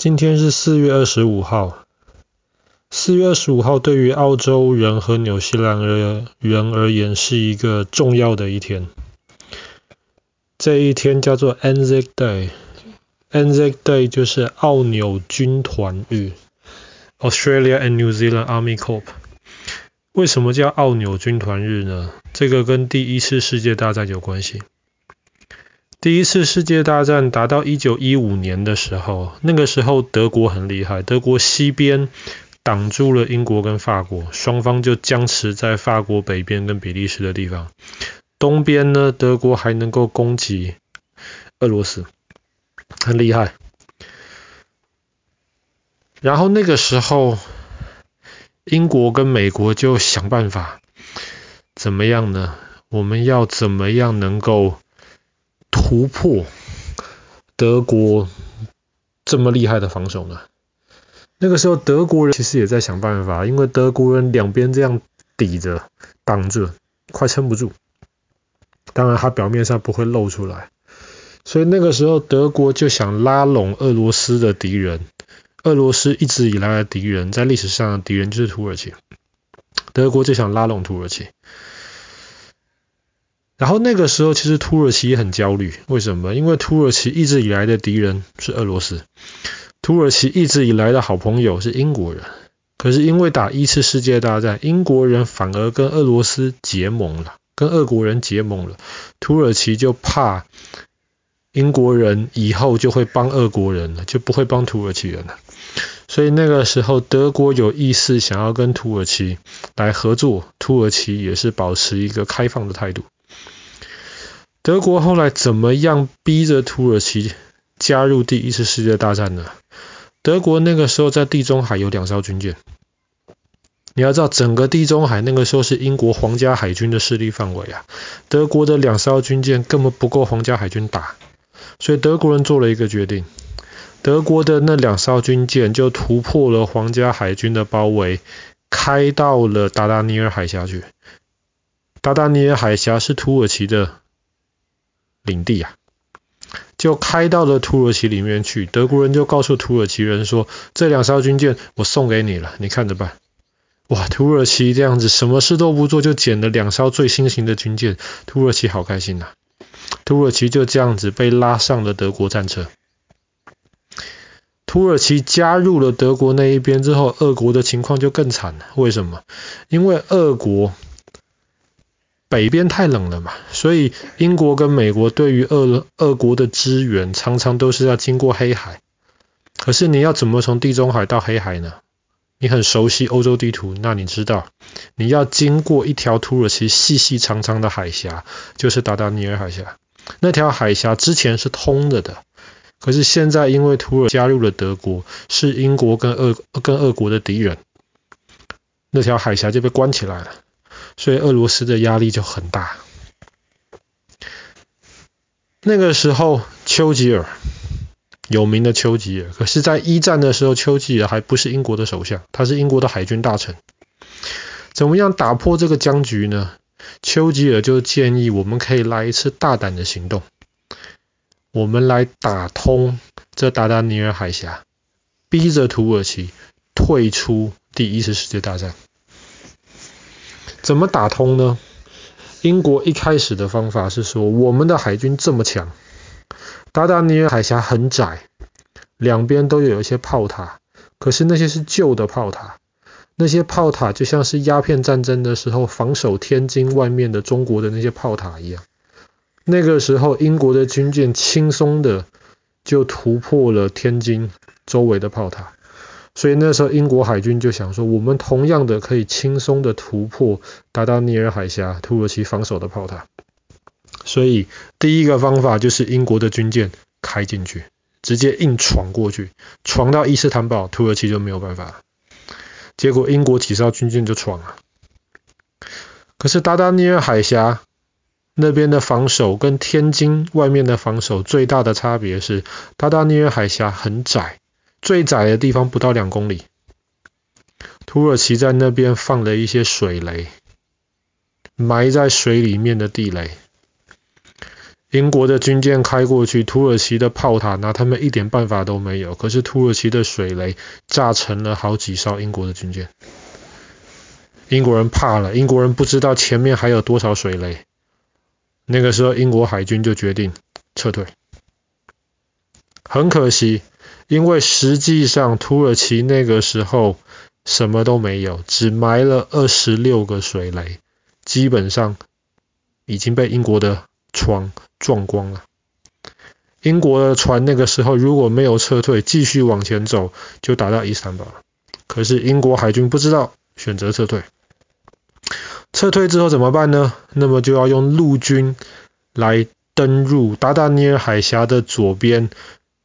今天是四月二十五号。四月二十五号对于澳洲人和纽西兰人而言是一个重要的一天。这一天叫做 Anzac Day。Anzac Day 就是澳纽军团日 （Australia and New Zealand Army Corps）。为什么叫澳纽军团日呢？这个跟第一次世界大战有关系。第一次世界大战打到一九一五年的时候，那个时候德国很厉害，德国西边挡住了英国跟法国，双方就僵持在法国北边跟比利时的地方。东边呢，德国还能够攻击俄罗斯，很厉害。然后那个时候，英国跟美国就想办法，怎么样呢？我们要怎么样能够突破德国这么厉害的防守呢？那个时候德国人其实也在想办法，因为德国人两边这样抵着挡着，快撑不住。当然，他表面上不会露出来。所以那个时候德国就想拉拢俄罗斯的敌人。俄罗斯一直以来的敌人，在历史上的敌人就是土耳其。德国就想拉拢土耳其。然后那个时候，其实土耳其也很焦虑。为什么？因为土耳其一直以来的敌人是俄罗斯，土耳其一直以来的好朋友是英国人。可是因为打一次世界大战，英国人反而跟俄罗斯结盟了，跟俄国人结盟了。土耳其就怕英国人以后就会帮俄国人了，就不会帮土耳其人了。所以那个时候，德国有意思想要跟土耳其来合作，土耳其也是保持一个开放的态度。德国后来怎么样逼着土耳其加入第一次世界大战呢？德国那个时候在地中海有两艘军舰。你要知道，整个地中海那个时候是英国皇家海军的势力范围啊。德国的两艘军舰根本不够皇家海军打，所以德国人做了一个决定：德国的那两艘军舰就突破了皇家海军的包围，开到了达达尼尔海峡去。达达尼尔海峡是土耳其的。领地啊，就开到了土耳其里面去。德国人就告诉土耳其人说：“这两艘军舰我送给你了，你看着办。”哇，土耳其这样子什么事都不做，就捡了两艘最新型的军舰，土耳其好开心呐、啊！土耳其就这样子被拉上了德国战车。土耳其加入了德国那一边之后，俄国的情况就更惨了。为什么？因为俄国。北边太冷了嘛，所以英国跟美国对于俄俄国的支援常常都是要经过黑海。可是你要怎么从地中海到黑海呢？你很熟悉欧洲地图，那你知道你要经过一条土耳其细细长长的海峡，就是达达尼尔海峡。那条海峡之前是通着的，可是现在因为土耳其加入了德国，是英国跟俄跟俄国的敌人，那条海峡就被关起来了。所以俄罗斯的压力就很大。那个时候，丘吉尔有名的丘吉尔，可是，在一战的时候，丘吉尔还不是英国的首相，他是英国的海军大臣。怎么样打破这个僵局呢？丘吉尔就建议我们可以来一次大胆的行动，我们来打通这达达尼尔海峡，逼着土耳其退出第一次世界大战。怎么打通呢？英国一开始的方法是说，我们的海军这么强，达达尼尔海峡很窄，两边都有一些炮塔，可是那些是旧的炮塔，那些炮塔就像是鸦片战争的时候防守天津外面的中国的那些炮塔一样。那个时候，英国的军舰轻松的就突破了天津周围的炮塔。所以那时候英国海军就想说，我们同样的可以轻松的突破达达尼尔海峡土耳其防守的炮塔。所以第一个方法就是英国的军舰开进去，直接硬闯过去，闯到伊斯坦堡，土耳其就没有办法。结果英国几艘军舰就闯了。可是达达尼尔海峡那边的防守跟天津外面的防守最大的差别是，达达尼尔海峡很窄。最窄的地方不到两公里，土耳其在那边放了一些水雷，埋在水里面的地雷。英国的军舰开过去，土耳其的炮塔拿他们一点办法都没有。可是土耳其的水雷炸沉了好几艘英国的军舰，英国人怕了，英国人不知道前面还有多少水雷。那个时候，英国海军就决定撤退。很可惜，因为实际上土耳其那个时候什么都没有，只埋了二十六个水雷，基本上已经被英国的船撞光了。英国的船那个时候如果没有撤退，继续往前走，就打到伊斯坦堡了。可是英国海军不知道，选择撤退。撤退之后怎么办呢？那么就要用陆军来登入达达尼尔海峡的左边，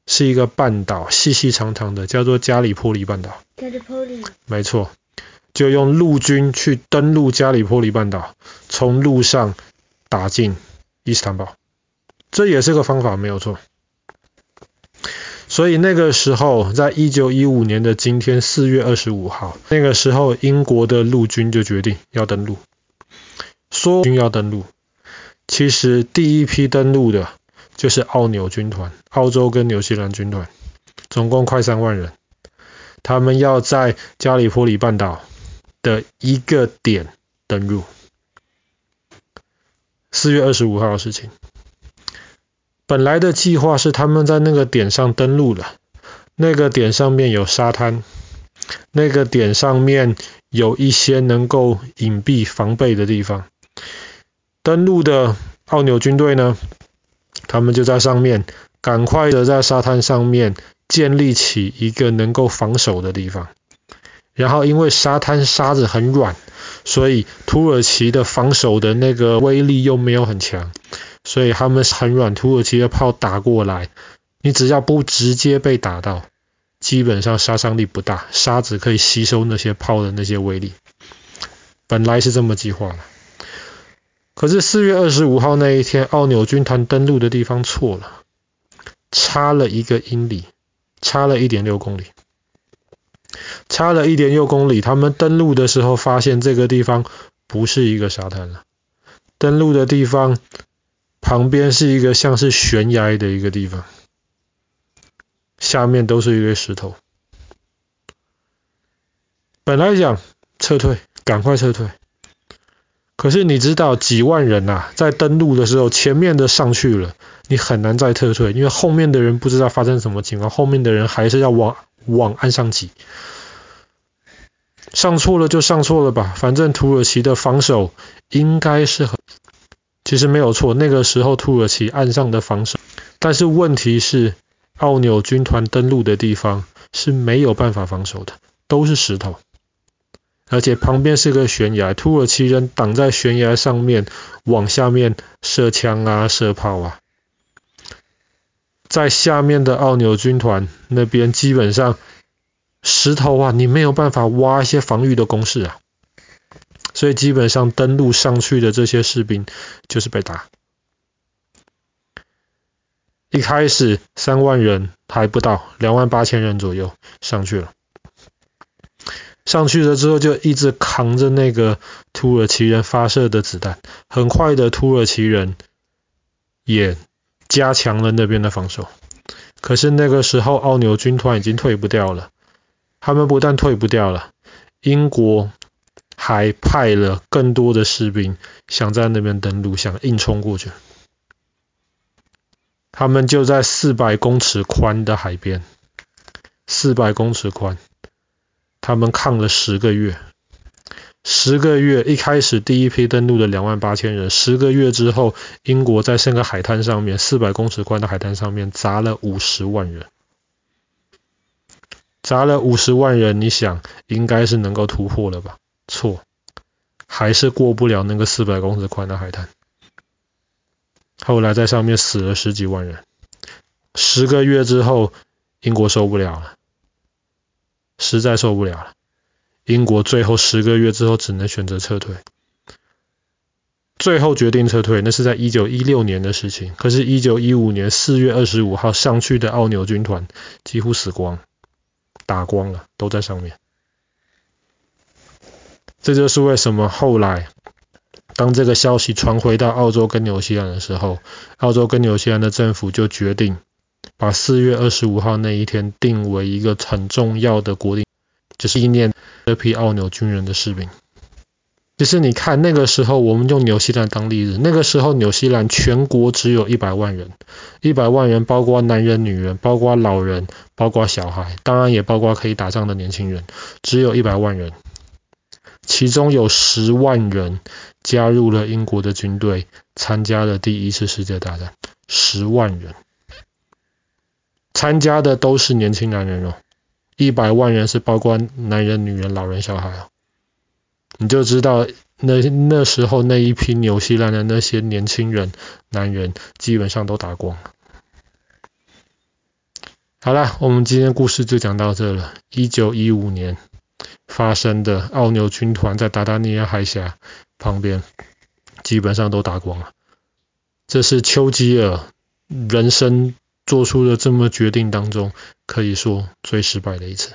是一个半岛，细细长长的，叫做加里波里半岛。加里波里。没错，就用陆军去登陆加里波里半岛，从陆上打进伊斯坦堡，这也是个方法，没有错。所以那个时候，在一九一五年的今天四月二十五号，那个时候英国的陆军就决定要登陆，说军要登陆，其实第一批登陆的。就是澳纽军团，澳洲跟纽西兰军团，总共快三万人，他们要在加里波里半岛的一个点登陆。四月二十五号的事情，本来的计划是他们在那个点上登陆了，那个点上面有沙滩，那个点上面有一些能够隐蔽防备的地方。登陆的澳纽军队呢，他们就在上面，赶快的在沙滩上面建立起一个能够防守的地方。然后因为沙滩沙子很软，所以土耳其的防守的那个威力又没有很强，所以他们很软。土耳其的炮打过来，你只要不直接被打到，基本上杀伤力不大，沙子可以吸收那些炮的那些威力。本来是这么计划。可是四月二十五号那一天，奥纽军团登陆的地方错了，差了一个英里，差了一点六公里，差了一点六公里。他们登陆的时候发现这个地方不是一个沙滩了，登陆的地方旁边是一个像是悬崖的一个地方，下面都是一堆石头。本来想撤退，赶快撤退。可是你知道几万人呐、啊，在登陆的时候，前面的上去了，你很难再撤退，因为后面的人不知道发生什么情况，后面的人还是要往往岸上挤。上错了就上错了吧，反正土耳其的防守应该是很，其实没有错，那个时候土耳其岸上的防守，但是问题是奥纽军团登陆的地方是没有办法防守的，都是石头。而且旁边是个悬崖，土耳其人挡在悬崖上面，往下面射枪啊，射炮啊。在下面的奥纽军团那边，基本上石头啊，你没有办法挖一些防御的工事啊。所以基本上登陆上去的这些士兵就是被打。一开始三万人还不到，两万八千人左右上去了。上去了之后，就一直扛着那个土耳其人发射的子弹。很快的，土耳其人也加强了那边的防守。可是那个时候，澳纽军团已经退不掉了。他们不但退不掉了，英国还派了更多的士兵想在那边登陆，想硬冲过去。他们就在四百公尺宽的海边，四百公尺宽。他们抗了十个月，十个月，一开始第一批登陆的两万八千人，十个月之后，英国在这个海滩上面，四百公尺宽的海滩上面砸了五十万人，砸了五十万人，你想应该是能够突破了吧？错，还是过不了那个四百公尺宽的海滩。后来在上面死了十几万人，十个月之后，英国受不了了。实在受不了了，英国最后十个月之后只能选择撤退。最后决定撤退，那是在一九一六年的事情。可是，一九一五年四月二十五号上去的澳纽军团几乎死光，打光了，都在上面。这就是为什么后来当这个消息传回到澳洲跟纽西兰的时候，澳洲跟纽西兰的政府就决定把四月二十五号那一天定为一个很重要的国定，就是纪念这批奥纽军人的士兵。其实你看那个时候，我们用纽西兰当例子，那个时候纽西兰全国只有一百万人，一百万人包括男人、女人，包括老人，包括小孩，当然也包括可以打仗的年轻人，只有一百万人，其中有十万人加入了英国的军队，参加了第一次世界大战，十万人，参加的都是年轻男人哦，一百万人是包括男人、女人、老人、小孩哦。你就知道那那时候那一批纽西兰的那些年轻人、男人基本上都打光了。好了，我们今天故事就讲到这了。一九一五年发生的澳纽军团在达达尼亚海峡旁边，基本上都打光了。这是丘吉尔人生做出了这么决定当中，可以说最失败的一次。